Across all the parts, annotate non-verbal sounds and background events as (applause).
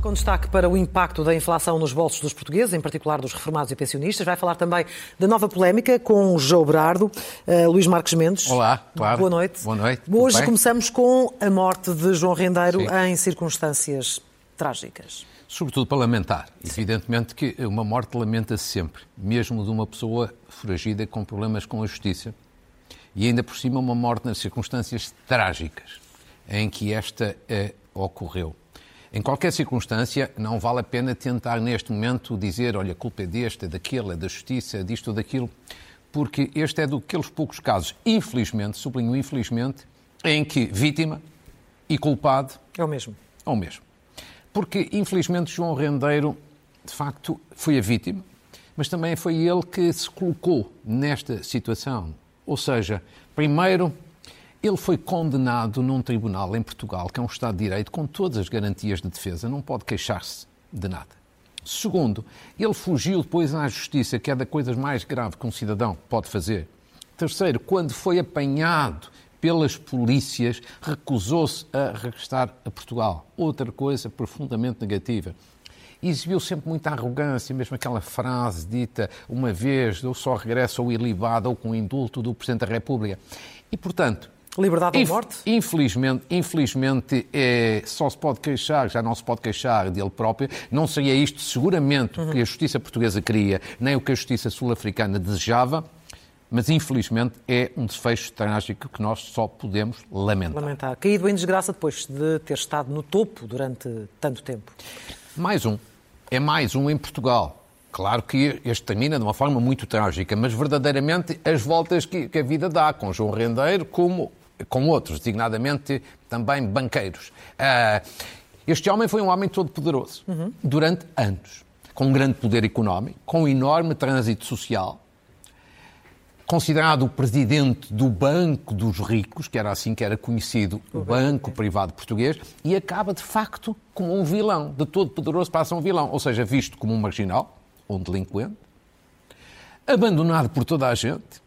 Com destaque para o impacto da inflação nos bolsos dos portugueses, em particular dos reformados e pensionistas. Vai falar também da nova polémica com o João Berardo, uh, Luís Marques Mendes. Olá, claro. Boa noite. Boa noite. Hoje começamos com a morte de João Rendeiro Sim. em circunstâncias trágicas. Sobretudo para lamentar. Evidentemente que uma morte lamenta-se sempre, mesmo de uma pessoa foragida com problemas com a justiça. E ainda por cima uma morte nas circunstâncias trágicas em que esta uh, ocorreu. Em qualquer circunstância, não vale a pena tentar neste momento dizer, olha, a culpa é deste, é daquele, é da justiça, é disto ou daquilo, porque este é daqueles poucos casos, infelizmente, sublinho infelizmente, em que vítima e culpado é o mesmo. É o mesmo. Porque, infelizmente, João Rendeiro, de facto, foi a vítima, mas também foi ele que se colocou nesta situação. Ou seja, primeiro ele foi condenado num tribunal em Portugal, que é um Estado de Direito, com todas as garantias de defesa, não pode queixar-se de nada. Segundo, ele fugiu depois à justiça, que é da coisas mais grave que um cidadão pode fazer. Terceiro, quando foi apanhado pelas polícias, recusou-se a regressar a Portugal. Outra coisa profundamente negativa. Exibiu sempre muita arrogância, mesmo aquela frase dita uma vez, eu só regresso ao ilibado ou com indulto do Presidente da República. E, portanto, Liberdade ou morte? Infelizmente, infelizmente é, só se pode queixar, já não se pode queixar dele próprio. Não seria isto seguramente o que a justiça portuguesa queria, nem o que a justiça sul-africana desejava, mas infelizmente é um desfecho trágico que nós só podemos lamentar. Lamentar. Caído em desgraça depois de ter estado no topo durante tanto tempo. Mais um. É mais um em Portugal. Claro que este termina de uma forma muito trágica, mas verdadeiramente as voltas que, que a vida dá, com João Rendeiro como com outros, designadamente também banqueiros. Uh, este homem foi um homem todo poderoso uhum. durante anos, com um grande poder económico, com um enorme trânsito social, considerado o presidente do Banco dos Ricos, que era assim que era conhecido o, Banco Privado Português, e acaba de facto como um vilão, de todo poderoso passa um vilão, ou seja, visto como um marginal, um delinquente, abandonado por toda a gente,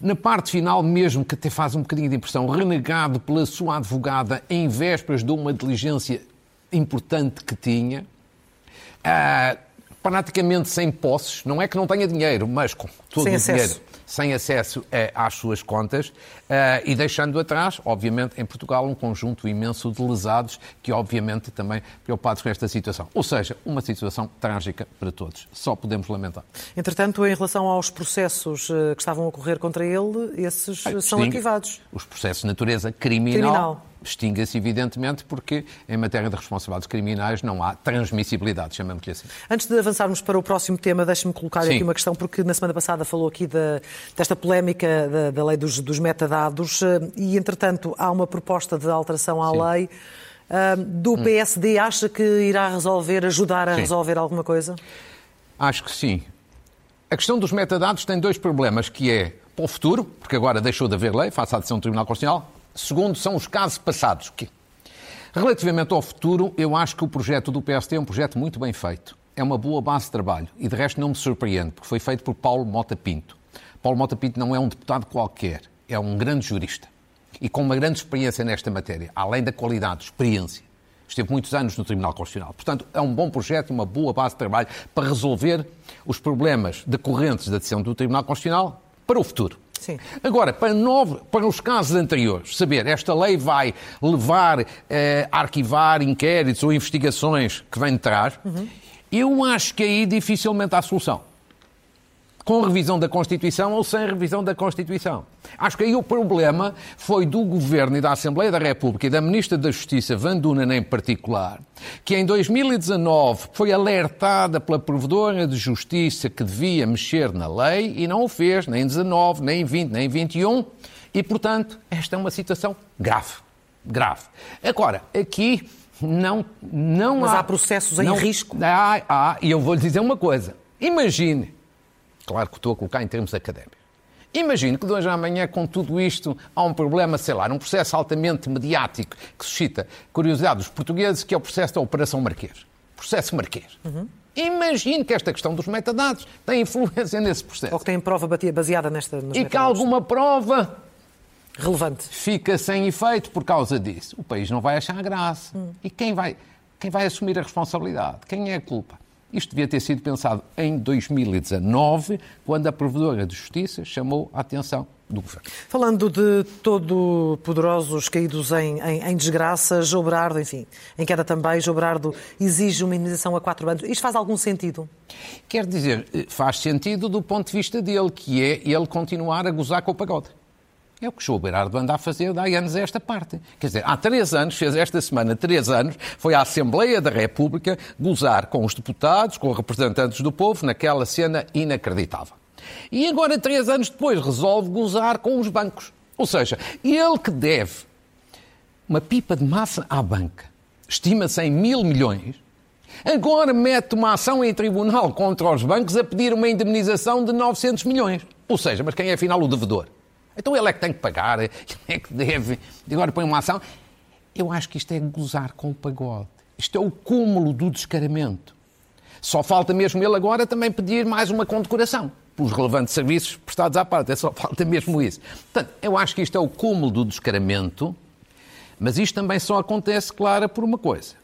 na parte final, mesmo que até faz um bocadinho de impressão, renegado pela sua advogada em vésperas de uma diligência importante que tinha, uh, praticamente sem posses, não é que não tenha dinheiro, mas com todo sem o acesso. dinheiro sem acesso eh, às suas contas eh, e deixando atrás, obviamente, em Portugal, um conjunto imenso de lesados que, obviamente, também preocupados com esta situação. Ou seja, uma situação trágica para todos. Só podemos lamentar. Entretanto, em relação aos processos eh, que estavam a ocorrer contra ele, esses são ativados. Os processos de natureza criminal. criminal extingue-se, evidentemente, porque em matéria de responsabilidades criminais não há transmissibilidade, chamamos-lhe assim. Antes de avançarmos para o próximo tema, deixe-me colocar Sim. aqui uma questão, porque na semana passada falou aqui da, desta polémica da, da lei dos, dos, metadados eh, e, entretanto, há uma proposta de alteração à Sim. lei. Do hum. PSD, acha que irá resolver, ajudar a sim. resolver alguma coisa? Acho que sim. A questão dos metadados tem dois problemas, que é para o futuro, porque agora deixou de haver lei, face à decisão do Tribunal Constitucional, Segundo, são os casos passados. Que, relativamente ao futuro, eu acho que o projeto do PSD é um projeto muito bem feito. É uma boa base de trabalho. E de resto não me surpreende, porque foi feito por Paulo Mota Pinto. Paulo Mota Pinto não é um deputado qualquer, é um grande jurista. E com uma grande experiência nesta matéria, além da qualidade, experiência. Esteve muitos anos no Tribunal Constitucional. Portanto, é um bom projeto e uma boa base de trabalho para resolver os problemas decorrentes da decisão do Tribunal Constitucional para o futuro. Sim. Agora, para, novo, para os casos anteriores, saber, esta lei vai levar eh, a arquivar inquéritos ou investigações que vêm de trás, uhum. eu acho que aí dificilmente há solução com revisão da Constituição ou sem revisão da Constituição. Acho que aí o problema foi do Governo e da Assembleia da República e da Ministra da Justiça, Van Dunen em particular, que em 2019 foi alertada pela Provedora de Justiça que devia mexer na lei e não o fez, nem em 19, nem em 20, nem em 21, e, portanto, esta é uma situação grave. Grave. Agora, aqui não, não Mas há... há processos em não, risco? Há, há, e eu vou lhe dizer uma coisa. Imagine Claro que estou a colocar em termos académicos. Imagino que de hoje à amanhã, com tudo isto, há um problema, sei lá, num processo altamente mediático que suscita curiosidade dos portugueses, que é o processo da Operação Marquês. Processo Marquês. Uhum. Imagine que esta questão dos metadados tem influência nesse processo. Ou que tem prova baseada nesta. e que alguma prova relevante fica sem efeito por causa disso. O país não vai achar graça. Hum. E quem vai, quem vai assumir a responsabilidade? Quem é a culpa? Isto devia ter sido pensado em 2019, quando a Provedora de Justiça chamou a atenção do governo. Falando de todo poderosos caídos em, em, em desgraça, João Berardo, enfim, em queda também, João Berardo exige uma indenização a quatro anos. Isto faz algum sentido? Quer dizer, faz sentido do ponto de vista dele, que é ele continuar a gozar com o pagode. É o que João Berardo anda a fazer há anos esta parte. Quer dizer, há três anos, fez esta semana três anos, foi à Assembleia da República gozar com os deputados, com os representantes do povo, naquela cena inacreditável. E agora, três anos depois, resolve gozar com os bancos. Ou seja, ele que deve uma pipa de massa à banca, estima-se em mil milhões, agora mete uma ação em tribunal contra os bancos a pedir uma indemnização de 900 milhões. Ou seja, mas quem é afinal o devedor? Então ele é que tem que pagar, (laughs) ele é que deve, agora põe uma ação. Eu acho que isto é gozar com o pagode. Isto é o cúmulo do descaramento. Só falta mesmo ele agora também pedir mais uma condecoração pelos relevantes serviços prestados à parte. É só falta mesmo isso. Portanto, eu acho que isto é o cúmulo do descaramento, mas isto também só acontece, claro, por uma coisa.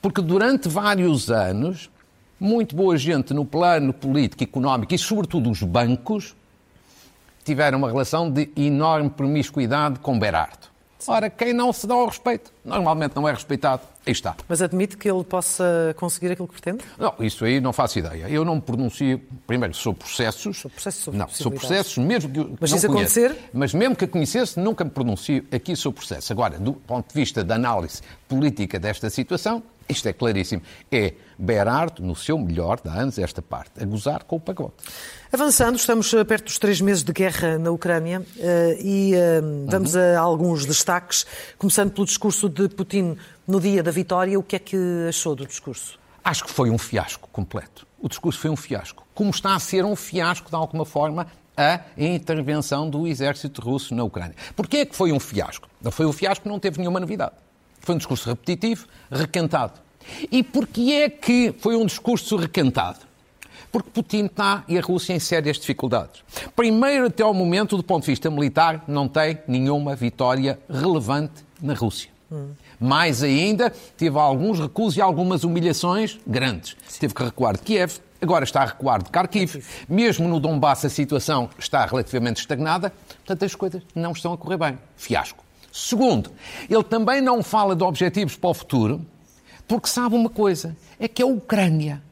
Porque durante vários anos, muito boa gente no plano político, económico e, sobretudo, os bancos, tiveram uma relação de enorme promiscuidade com Berardo. Ora, quem não se dá ao respeito, normalmente não é respeitado. Aí está. Mas admite que ele possa conseguir aquilo que pretende? Não, isso aí não faço ideia. Eu não me pronuncio, primeiro, sobre processos. Sobre processos, sobre Não, sobre processos, mesmo que Mas não isso acontecer? Mas mesmo que a conhecesse, nunca me pronuncio aqui sobre processos. Agora, do ponto de vista da análise política desta situação, isto é claríssimo. É Berardo, no seu melhor, dá anos esta parte, a gozar com o pagote. Avançando, estamos eh, perto dos três meses de guerra na Ucrânia eh, e eh, vamos uhum. a alguns destaques, começando pelo discurso de Putin no dia da vitória. O que é que achou do discurso? Acho que foi um fiasco completo. O discurso foi um fiasco. Como está a ser um fiasco, de alguma forma, a intervenção do exército russo na Ucrânia. Porquê é que foi um fiasco? Não foi um fiasco, não teve nenhuma novidade. Foi um discurso repetitivo, requentado. E porquê é que foi um discurso requentado? Porque Putin está e a Rússia em sérias dificuldades. Primeiro, até ao momento, do ponto de vista militar, não tem nenhuma vitória relevante na Rússia. Hum. Mais ainda, teve alguns recuos e algumas humilhações grandes. Sim. Teve que recuar de Kiev, agora está a recuar de Kharkiv. Mesmo no Donbass a situação está relativamente estagnada. Portanto, as coisas não estão a correr bem. Fiasco. Segundo, ele também não fala de objetivos para o futuro, porque sabe uma coisa: é que a Ucrânia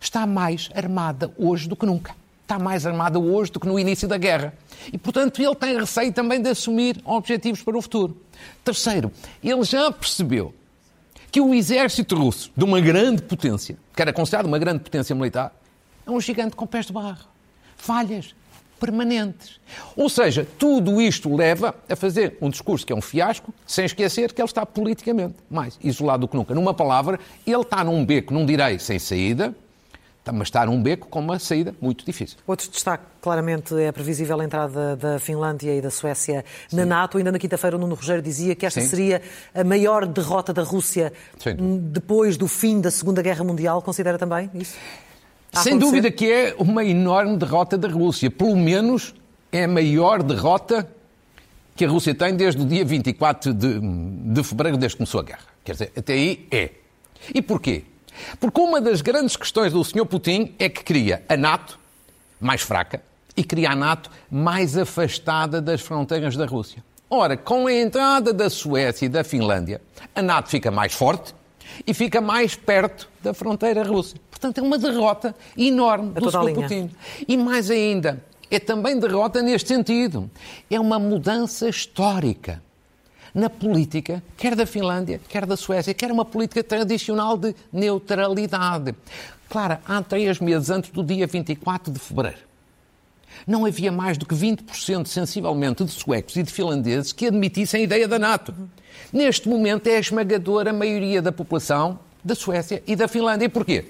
está mais armada hoje do que nunca. Está mais armada hoje do que no início da guerra. E, portanto, ele tem receio também de assumir objetivos para o futuro. Terceiro, ele já percebeu que o exército russo, de uma grande potência, que era considerado uma grande potência militar, é um gigante com pés de barro. Falhas, permanentes. Ou seja, tudo isto leva a fazer um discurso que é um fiasco, sem esquecer que ele está politicamente mais isolado do que nunca. Numa palavra, ele está num beco, num direito sem saída, mas está num beco com uma saída muito difícil. Outro destaque, claramente, é a previsível entrada da Finlândia e da Suécia Sim. na NATO. Ainda na quinta-feira, o Nuno Rogério dizia que esta Sim. seria a maior derrota da Rússia depois do fim da Segunda Guerra Mundial. Considera também isso? Sem dúvida que é uma enorme derrota da Rússia. Pelo menos é a maior derrota que a Rússia tem desde o dia 24 de, de fevereiro, desde que começou a guerra. Quer dizer, até aí é. E porquê? Porque uma das grandes questões do Sr. Putin é que queria a NATO mais fraca e queria a NATO mais afastada das fronteiras da Rússia. Ora, com a entrada da Suécia e da Finlândia, a NATO fica mais forte e fica mais perto da fronteira russa. Portanto, é uma derrota enorme a do Sr. Putin. E mais ainda, é também derrota neste sentido. É uma mudança histórica na política, quer da Finlândia, quer da Suécia, quer uma política tradicional de neutralidade. Claro, há três meses antes do dia 24 de fevereiro, não havia mais do que 20% sensivelmente de suecos e de finlandeses que admitissem a ideia da NATO. Neste momento é a esmagadora maioria da população da Suécia e da Finlândia. E porquê?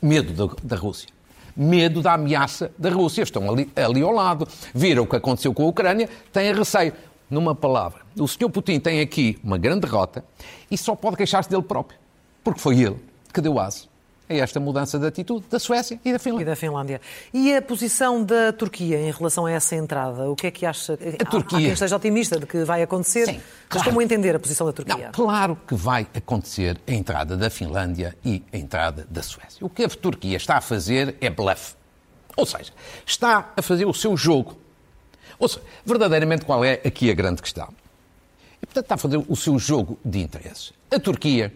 Medo da, da Rússia. Medo da ameaça da Rússia. Estão ali, ali ao lado. Viram o que aconteceu com a Ucrânia, têm receio. Numa palavra, o Sr. Putin tem aqui uma grande derrota e só pode queixar-se dele próprio. Porque foi ele que deu aso a esta mudança de atitude da Suécia e da Finlândia. E da Finlândia. E a posição da Turquia em relação a essa entrada? O que é que acha? A Turquia... Há quem esteja otimista de que vai acontecer. Sim, Mas como entender a posição da Turquia? Não, claro que vai acontecer a entrada da Finlândia e a entrada da Suécia. O que a Turquia está a fazer é bluff. Ou seja, está a fazer o seu jogo. Ou seja, verdadeiramente qual é aqui a grande questão? E, portanto, está a fazer o seu jogo de interesses. A Turquia,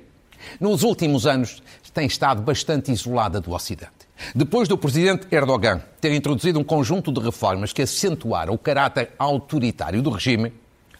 nos últimos anos, tem estado bastante isolada do Ocidente. Depois do presidente Erdogan ter introduzido um conjunto de reformas que acentuaram o caráter autoritário do regime,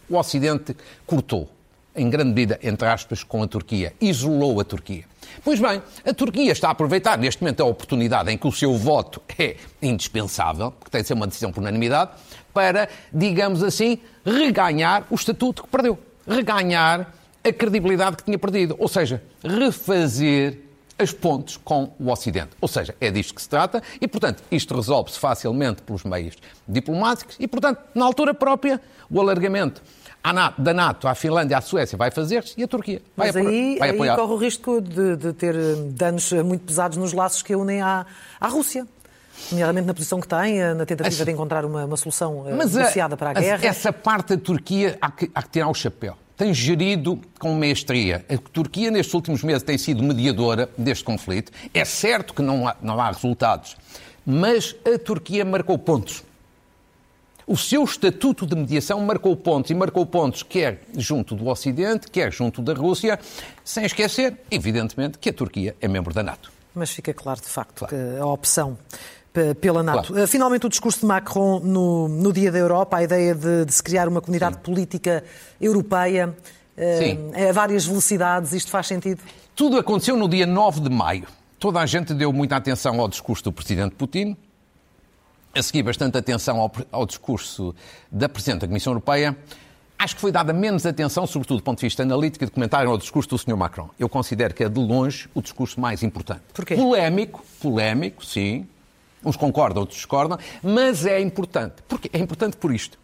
o Ocidente cortou, em grande medida, entre aspas, com a Turquia, isolou a Turquia. Pois bem, a Turquia está a aproveitar neste momento a oportunidade em que o seu voto é indispensável, porque tem de ser uma decisão por unanimidade, para, digamos assim, reganhar o estatuto que perdeu. Reganhar a credibilidade que tinha perdido. Ou seja, refazer as pontes com o Ocidente. Ou seja, é disto que se trata e, portanto, isto resolve-se facilmente pelos meios diplomáticos e, portanto, na altura própria, o alargamento da NATO à Finlândia, à Suécia vai fazer-se e a Turquia vai, Mas aí, vai apoiar. aí corre o risco de, de, ter danos muito pesados nos laços que unem à, à Rússia. Nomeadamente na posição que tem, eh, na tentativa de encontrar uma, uma solução eh, Mas negociada a, para a guerra. Essa parte da Turquia há que, há que tirar o chapéu tem gerido com mestria. A Turquia, nestes últimos meses, tem sido mediadora deste conflito. É certo que não há, não há resultados, mas a Turquia marcou pontos. O seu estatuto de mediação marcou pontos, e marcou pontos quer junto do Ocidente, quer junto da Rússia, sem esquecer, evidentemente, que a Turquia é membro da NATO. Mas fica claro, de facto, claro. que a opção pela NATO. Claro. Finalmente, o discurso de Macron no, no Dia da Europa, a ideia de, de se criar uma comunidade Sim. política europeia Sim. a várias velocidades, isto faz sentido? Tudo aconteceu no dia 9 de maio. Toda a gente deu muita atenção ao discurso do Presidente Putin, a seguir bastante atenção ao, ao discurso da Presidente da Comissão Europeia. Acho que foi dada menos atenção, sobretudo do ponto de vista analítico de comentário, ao discurso do Sr. Macron. Eu considero que é, de longe, o discurso mais importante. Porquê? Polémico, polémico, sim, Uns concordam, outros discordam, mas é importante. Porque é importante por isto.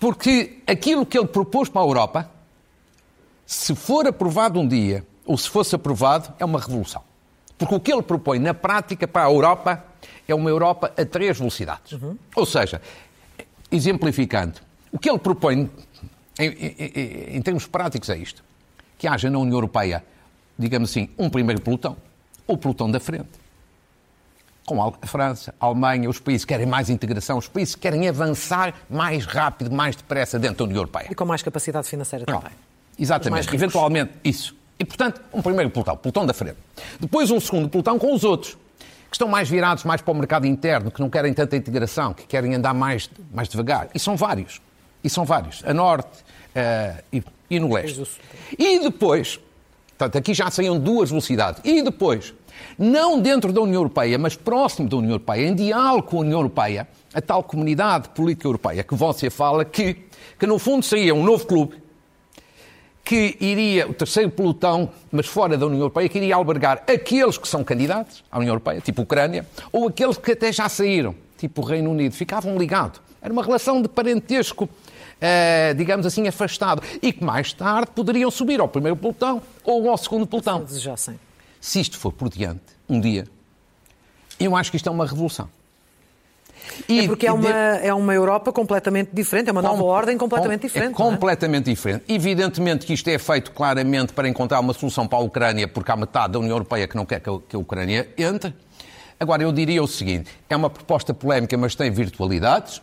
Porque aquilo que ele propôs para a Europa, se for aprovado um dia, ou se fosse aprovado, é uma revolução. Porque o que ele propõe na prática para a Europa é uma Europa a três velocidades. Uhum. Ou seja, exemplificando, o que ele propõe em, em, em termos práticos é isto: que haja na União Europeia, digamos assim, um primeiro pelotão, ou pelotão da frente com a França, a Alemanha, os países que querem mais integração, os países que querem avançar mais rápido, mais depressa dentro da União Europeia. E com mais capacidade financeira também. Exatamente, eventualmente isso. E, portanto, um primeiro pelotão, pelotão da frente. Depois um segundo pelotão com os outros, que estão mais virados mais para o mercado interno, que não querem tanta integração, que querem andar mais, mais devagar. E são vários. E são vários. A norte uh, e, e no leste. E depois, portanto, aqui já saíam duas velocidades. E depois, não dentro da União Europeia, mas próximo da União Europeia, em diálogo com a União Europeia, a tal comunidade política europeia que você fala, que, que no fundo seria um novo clube, que iria, o terceiro pelotão, mas fora da União Europeia, que iria albergar aqueles que são candidatos à União Europeia, tipo Ucrânia, ou aqueles que até já saíram, tipo Reino Unido, ficavam ligados. Era uma relação de parentesco, eh, digamos assim, afastado, e que mais tarde poderiam subir ao primeiro pelotão ou ao segundo pelotão. Se desejassem se isto for por diante, um dia, eu acho que isto é uma revolução. E, é porque é uma, é uma Europa completamente diferente, é uma nova com, ordem completamente com, diferente. É completamente é? diferente. Evidentemente que isto é feito claramente para encontrar uma solução para a Ucrânia, porque há metade da União Europeia que não quer que a, que a Ucrânia entre. Agora, eu diria o seguinte: é uma proposta polémica, mas tem virtualidades.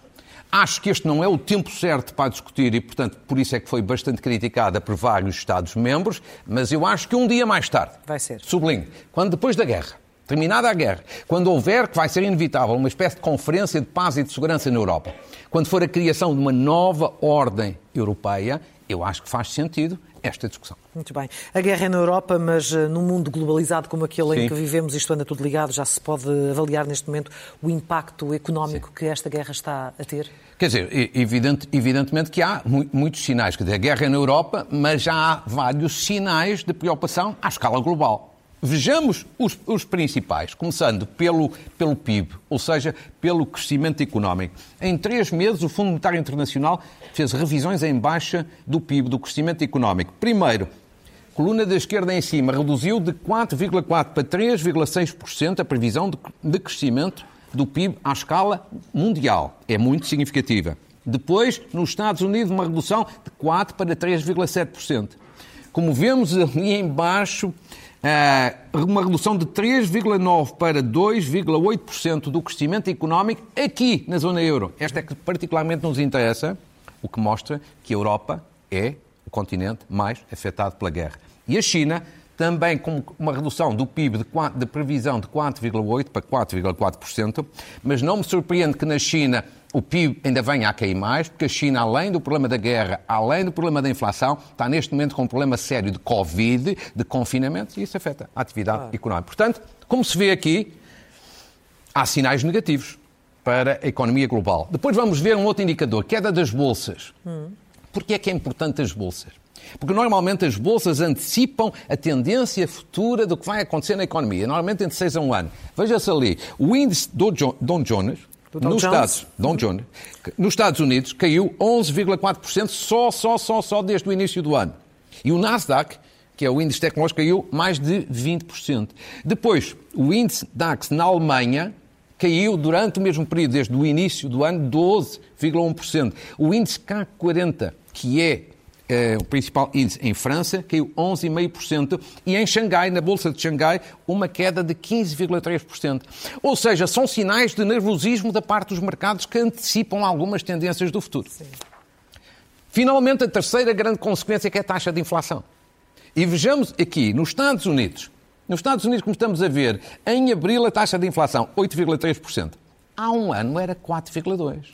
Acho que este não é o tempo certo para discutir e, portanto, por isso é que foi bastante criticada por vários Estados-membros, mas eu acho que um dia mais tarde, vai ser. sublinho, quando depois da guerra, terminada a guerra, quando houver, que vai ser inevitável, uma espécie de conferência de paz e de segurança na Europa, quando for a criação de uma nova ordem europeia, eu acho que faz sentido esta discussão. Muito bem. A guerra é na Europa, mas uh, num mundo globalizado como aquele Sim. em que vivemos, isto anda tudo ligado, já se pode avaliar neste momento o impacto económico Sim. que esta guerra está a ter? Quer dizer, evidente, evidentemente que há muitos sinais. Quer dizer, a guerra é na Europa, mas já há vários sinais de preocupação à escala global. Vejamos os, os, principais, começando pelo, pelo PIB, ou seja, pelo crescimento económico. Em três meses, o Fundo Monetário Internacional fez revisões em baixa do PIB, do crescimento económico. Primeiro, coluna da esquerda em cima, reduziu de 4,4% para 3,6% a previsão de crescimento do PIB à escala mundial. É muito significativa. Depois, nos Estados Unidos, uma redução de 4% para 3,7%. Como vemos ali embaixo, uma redução de 3,9% para 2,8% do crescimento económico aqui na zona euro. Esta é que particularmente nos interessa, o que mostra que a Europa é o continente mais afetado pela guerra. E a China também com uma redução do PIB de, 4, de previsão de 4,8% para 4,4%, mas não me surpreende que na China o PIB ainda venha a cair mais, porque a China, além do problema da guerra, além do problema da inflação, está neste momento com um problema sério de Covid, de confinamento, e isso afeta a atividade claro. económica. Portanto, como se vê aqui, há sinais negativos para a economia global. Depois vamos ver um outro indicador, queda das bolsas. Hum. Porquê é que é importante as bolsas? Porque normalmente as bolsas antecipam a tendência futura do que vai acontecer na economia, normalmente entre 6 a 1 ano. Veja-se ali, o índice do Don Jones, nos Estados, Don Jones, nos Estados Unidos caiu 11,4% só, só, só, só desde o início do ano. E o Nasdaq, que é o índice tecnológico, caiu mais de 20%. Depois, o índice DAX na Alemanha caiu durante o mesmo período, desde o início do ano, 12,1%. O índice CAC 40, que é o principal índice em França, caiu 11,5%, e em Xangai, na Bolsa de Xangai, uma queda de 15,3%. Ou seja, são sinais de nervosismo da parte dos mercados que antecipam algumas tendências do futuro. Sim. Finalmente, a terceira grande consequência que é a taxa de inflação. E vejamos aqui, nos Estados Unidos, nos Estados Unidos, como estamos a ver, em abril a taxa de inflação 8,3%. Há um ano era 4,2%.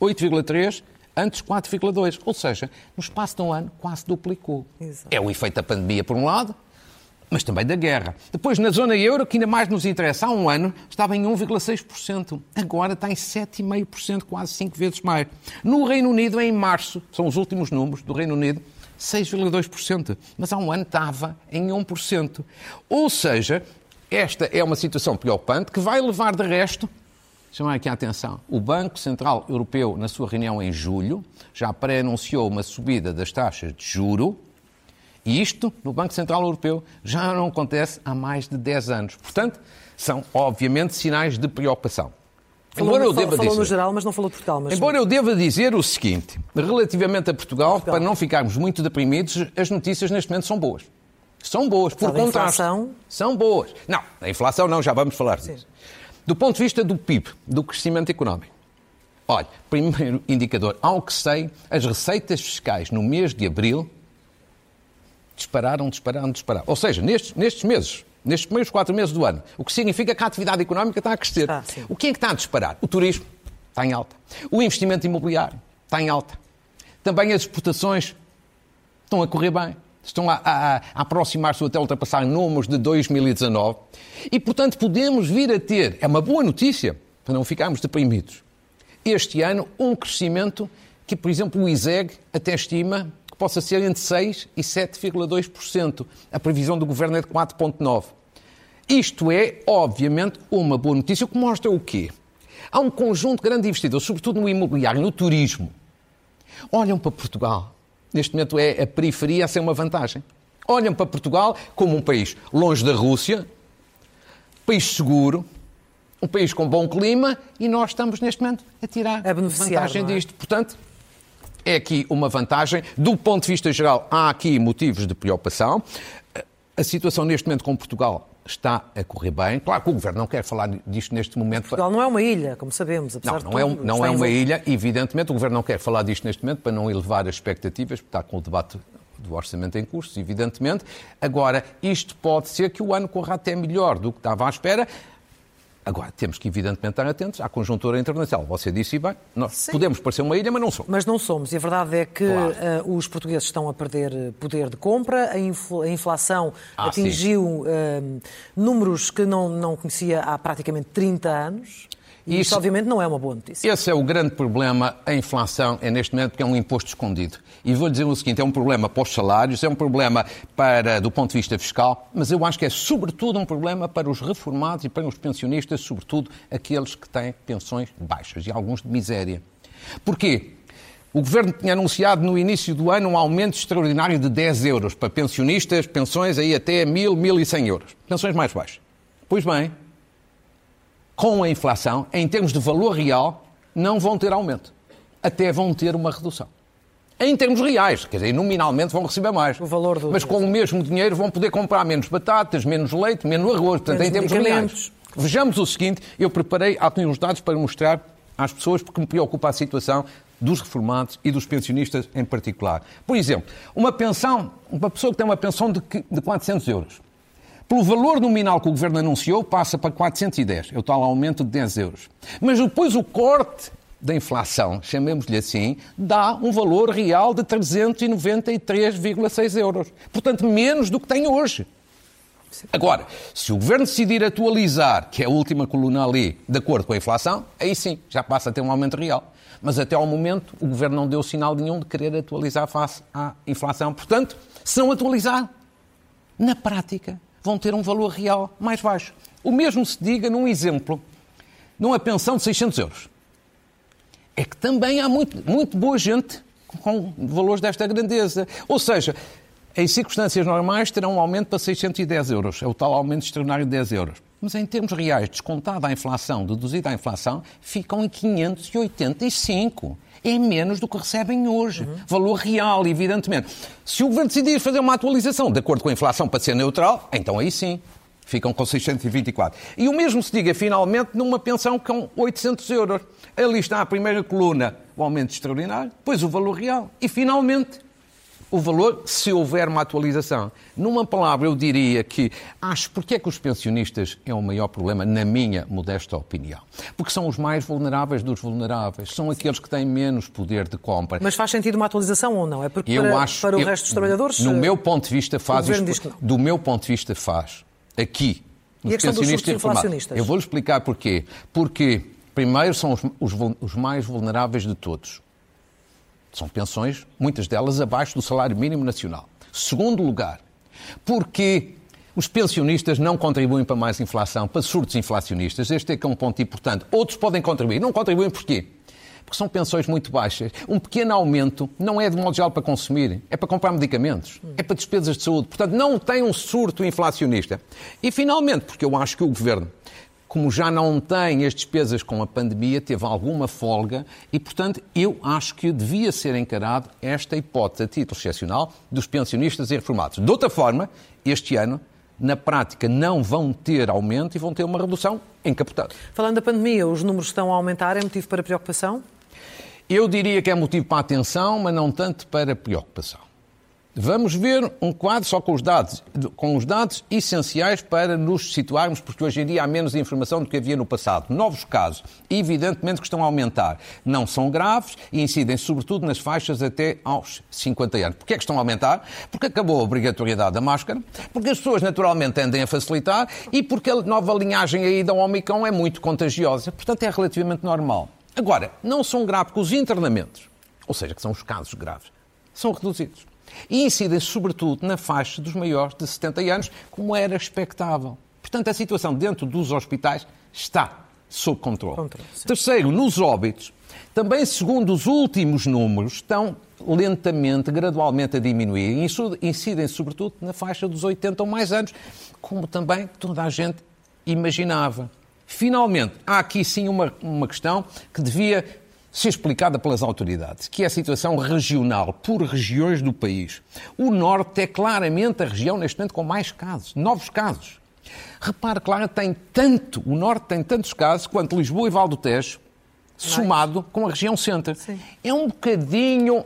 8,3% antes 4,2%. Ou seja, no espaço de um ano quase duplicou. Exato. É o efeito da pandemia, por um lado, mas também da guerra. Depois, na zona euro, que ainda mais nos interessa, há um ano estava em 1,6%. Agora está em 7,5%, quase 5 vezes mais. No Reino Unido, em março, são os últimos números do Reino Unido, 6,2%. Mas há um ano estava em 1%. Ou seja, esta é uma situação preocupante que vai levar, de resto, chamar aqui a atenção. O Banco Central Europeu, na sua reunião em julho, já pré-anunciou uma subida das taxas de juro. E isto, no Banco Central Europeu, já não acontece há mais de 10 anos. Portanto, são, obviamente, sinais de preocupação. Falou, embora eu deva falou dizer, no geral, mas não falou de Portugal. Mas... Embora eu deva dizer o seguinte, relativamente a Portugal, Portugal, para não ficarmos muito deprimidos, as notícias neste momento são boas. São boas, por contraste. Inflação... São boas. Não, a inflação não, já vamos falar disso. Sim. Do ponto de vista do PIB, do crescimento económico, olha, primeiro indicador, ao que sei, as receitas fiscais no mês de abril dispararam, dispararam, dispararam. Ou seja, nestes, nestes meses, nestes primeiros quatro meses do ano, o que significa que a atividade económica está a crescer. Ah, o que é que está a disparar? O turismo está em alta. O investimento imobiliário está em alta. Também as exportações estão a correr bem estão a, a, a aproximar-se até ultrapassar números de 2019 e, portanto, podemos vir a ter, é uma boa notícia, para não ficarmos deprimidos, este ano um crescimento que, por exemplo, o ISEG até estima que possa ser entre 6% e 7,2%. A previsão do governo é de 4,9%. Isto é, obviamente, uma boa notícia, o que mostra o quê? Há um conjunto de grandes investidores, sobretudo no imobiliário, no turismo, olham para Portugal neste momento é a periferia a ser uma vantagem. Olham para Portugal como um país longe da Rússia, país seguro, um país com bom clima e nós estamos neste momento a tirar a vantagem é? disto. Portanto, é aqui uma vantagem. Do ponto de vista geral, há aqui motivos de preocupação. A situação neste momento com Portugal está a correr bem. Claro que o Governo não quer falar disto neste momento. Portugal não é uma ilha, como sabemos. Não, não, é, um, não é uma ilha. Evidentemente, o Governo não quer falar disto neste momento para não elevar as expectativas, porque está com o debate do orçamento em curso, evidentemente. Agora, isto pode ser que o ano corra até melhor do que estava à espera. Agora, temos que, evidentemente, estar atentos à conjuntura internacional. Você disse bem, nós Sim. podemos parecer uma ilha, mas não somos. Mas não somos. E a verdade é que claro. uh, os portugueses estão a perder eh, poder de compra, a, infl a inflação ah, atingiu uh, números que não, não conhecia há praticamente 30 anos. E isso, obviamente, não é uma boa notícia. Esse é o grande problema. A inflação é, neste momento, porque é um imposto escondido. E vou dizer o seguinte: é um problema para os salários, é um problema para, do ponto de vista fiscal, mas eu acho que é, sobretudo, um problema para os reformados e para os pensionistas, sobretudo aqueles que têm pensões baixas e alguns de miséria. Porquê? O Governo tinha anunciado no início do ano um aumento extraordinário de 10 euros para pensionistas, pensões aí até 1.000, 1.100 euros. Pensões mais baixas. Pois bem, com a inflação, em termos de valor real, não vão ter aumento. Até vão ter uma redução. Em termos reais, quer dizer, nominalmente vão receber mais. O valor do Mas com o mesmo dinheiro vão poder comprar menos batatas, menos leite, menos arroz. Portanto, Menos em termos reais. Vejamos o seguinte, eu preparei alguns dados para mostrar às pessoas porque me preocupa a situação dos reformados e dos pensionistas em particular. Por exemplo, uma pensão, uma pessoa que tem uma pensão de 400 euros, pelo valor nominal que o Governo anunciou, passa para 410, é o tal aumento de 10 euros. Mas depois o corte da inflação, chamemos-lhe assim, dá um valor real de 393,6 euros. Portanto, menos do que tem hoje. Agora, se o Governo decidir atualizar, que é a última coluna ali, de acordo com a inflação, aí sim, já passa a ter um aumento real. Mas até ao momento o Governo não deu sinal nenhum de querer atualizar face à inflação. Portanto, se não atualizar, na prática, vão ter um valor real mais baixo. O mesmo se diga num exemplo, numa pensão de 600 euros. É que também há muito, muito boa gente com valores desta grandeza. Ou seja, em circunstâncias normais terão um aumento para 610 euros. É o tal aumento extraordinário de 10 euros. Mas em termos reais, descontada a inflação, deduzida a inflação, ficam em 585. É menos do que recebem hoje. Valor real, evidentemente. Se o Governo decidir fazer uma atualização de acordo com a inflação para ser neutral, então aí sim. Ficam com 624. E o mesmo se diga, finalmente, numa pensão com 800 euros. Ali está a primeira coluna, o aumento extraordinário, depois o valor real. E, finalmente, o valor, se houver uma atualização. Numa palavra, eu diria que acho porque é que os pensionistas é o maior problema, na minha modesta opinião. Porque são os mais vulneráveis dos vulneráveis, são aqueles que têm menos poder de compra. Mas faz sentido uma atualização ou não? É porque Eu para, acho, para o eu- resto dos trabalhadores... No eh, meu ponto de vista, faz. isto- diz que não. do meu ponto de vista, faz. Aqui. E nos a questão dos pensionistas surtos reformados. inflacionistas? Eu vou-lhe explicar porquê. Porque, primeiro, são os, os os mais vulneráveis de todos. São pensões, muitas delas abaixo do salário mínimo nacional. Segundo lugar, porque os pensionistas não contribuem para mais inflação, para surtos inflacionistas. Este é que é um ponto importante. Outros podem contribuir. Não contribuem porquê? Porque são pensões muito baixas. Um pequeno aumento não é de modo geral para consumir, é para comprar medicamentos, é para despesas de saúde. Portanto, não tem um surto inflacionista. E, finalmente, porque eu acho que o Governo como já não tem as despesas com a pandemia, teve alguma folga e, portanto, eu acho que devia ser encarado esta hipótese a título excepcional dos pensionistas e reformados. De outra forma, este ano, na prática, não vão ter aumento e vão ter uma redução encapotada. Falando da pandemia, os números estão a aumentar, é motivo para preocupação? Eu diria que é motivo para atenção, mas não tanto para preocupação. Vamos ver um quadro só com os dados, com os dados essenciais para nos situarmos, porque hoje em dia há menos informação do que havia no passado. Novos casos, evidentemente que estão a aumentar. Não são graves e incidem sobretudo nas faixas até aos 50 anos. Porquê é que estão a aumentar? Porque acabou a obrigatoriedade da máscara, porque as pessoas naturalmente tendem a facilitar e porque a nova linhagem aí da Omicron é muito contagiosa. Portanto, é relativamente normal. Agora, não são graves porque os internamentos, ou seja, que são os casos graves, são reduzidos. E incidem sobretudo na faixa dos maiores de 70 anos, como era expectável. Portanto, a situação dentro dos hospitais está sob controle. Controle. Terceiro, nos óbitos, também segundo os últimos números, estão lentamente, gradualmente a diminuir. E incidem sobretudo na faixa dos 80 ou mais anos, como também toda a gente imaginava. Finalmente, há aqui sim uma, uma questão que devia ser explicada pelas autoridades, que é a situação regional, por regiões do país. O Norte é claramente a região, neste momento, com mais casos, novos casos. Repare, claro, tem tanto, o Norte tem tantos casos quanto Lisboa e Val do Tejo, somado com a região centro. Sim. É um bocadinho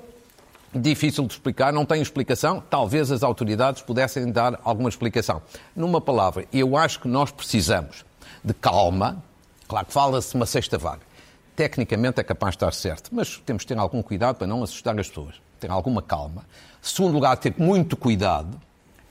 difícil de explicar, não tem explicação. Talvez as autoridades pudessem dar alguma explicação. Numa palavra, eu acho que nós precisamos de calma. Claro que fala-se uma sexta vaga. Tecnicamente é capaz de estar certo, mas temos de ter algum cuidado para não assustar as pessoas. Ter alguma calma. Segundo lugar, ter muito cuidado.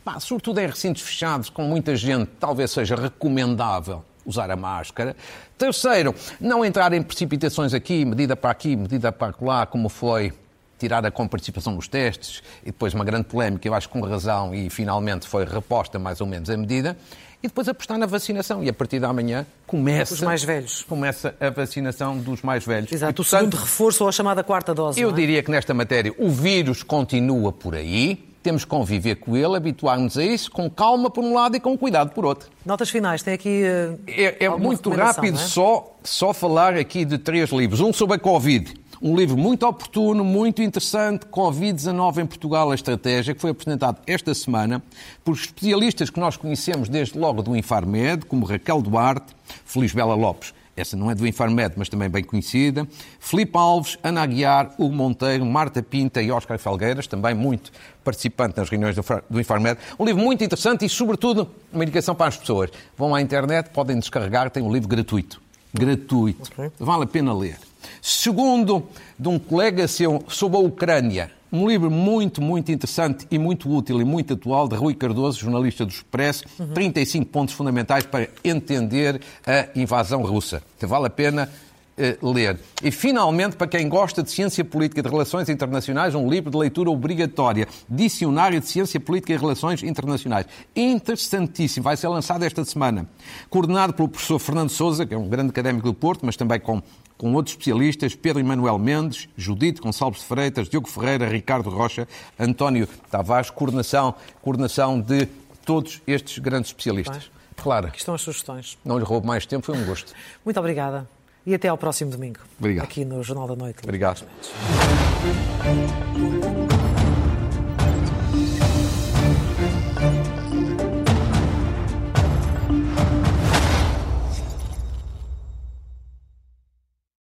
Pá, sobretudo em recintos fechados, com muita gente, talvez seja recomendável usar a máscara. Terceiro, não entrar em precipitações aqui, medida para aqui, medida para lá, como foi tirar a comparticipação nos testes e depois uma grande polémica, eu acho com razão, e finalmente foi reposta mais ou menos a medida. E depois apostar na vacinação. E a partir da manhã começa, Os mais velhos. começa a vacinação dos mais velhos. Exato, E, o portanto, segundo reforço ou a chamada quarta dose. eu é? diria que nesta matéria o vírus continua por aí, temos que conviver com ele, habituar-nos a isso, com calma por um lado e com cuidado por outro. Notas finais, tem aqui. eh, É, é muito rápido é? só, só falar aqui de três livros. Um sobre a Covid, um livro muito oportuno, muito interessante, Covid-19 em Portugal, a estratégia, que foi apresentado esta semana por especialistas que nós conhecemos desde logo do Infarmed, como Raquel Duarte, Feliz Bela Lopes. Essa não é do Infarmed, mas também bem conhecida. Filipe Alves, Ana Aguiar, Hugo Monteiro, Marta Pinta e Óscar Felgueiras, também muito participante nas reuniões do Far- do Infarmed. Um livro muito interessante e, sobretudo, uma indicação para as pessoas. Vão à internet, podem descarregar, tem um livro gratuito. Gratuito. Ok. Vale a pena ler. Segundo, de um colega seu sobre a Ucrânia. Um livro muito, muito interessante e muito útil e muito atual de Rui Cardoso, jornalista do Expresso. 35 pontos fundamentais para entender a invasão russa. Vale a pena eh, ler. E, finalmente, para quem gosta de ciência política e de relações internacionais, um livro de leitura obrigatória. Dicionário de Ciência Política e Relações Internacionais. Interessantíssimo. Vai ser lançado esta semana. Coordenado pelo professor Fernando Souza, que é um grande académico do Porto, mas também com, com outros especialistas, Pedro Emanuel Mendes, Judite Gonçalves de Freitas, Diogo Ferreira, Ricardo Rocha, António Tavares, coordenação, coordenação de todos estes grandes especialistas. Claro, Aqui estão as sugestões. não lhe roubo mais tempo, foi um gosto. Muito obrigada. E até ao próximo domingo. Obrigado. Aqui no Jornal da Noite. Obrigado.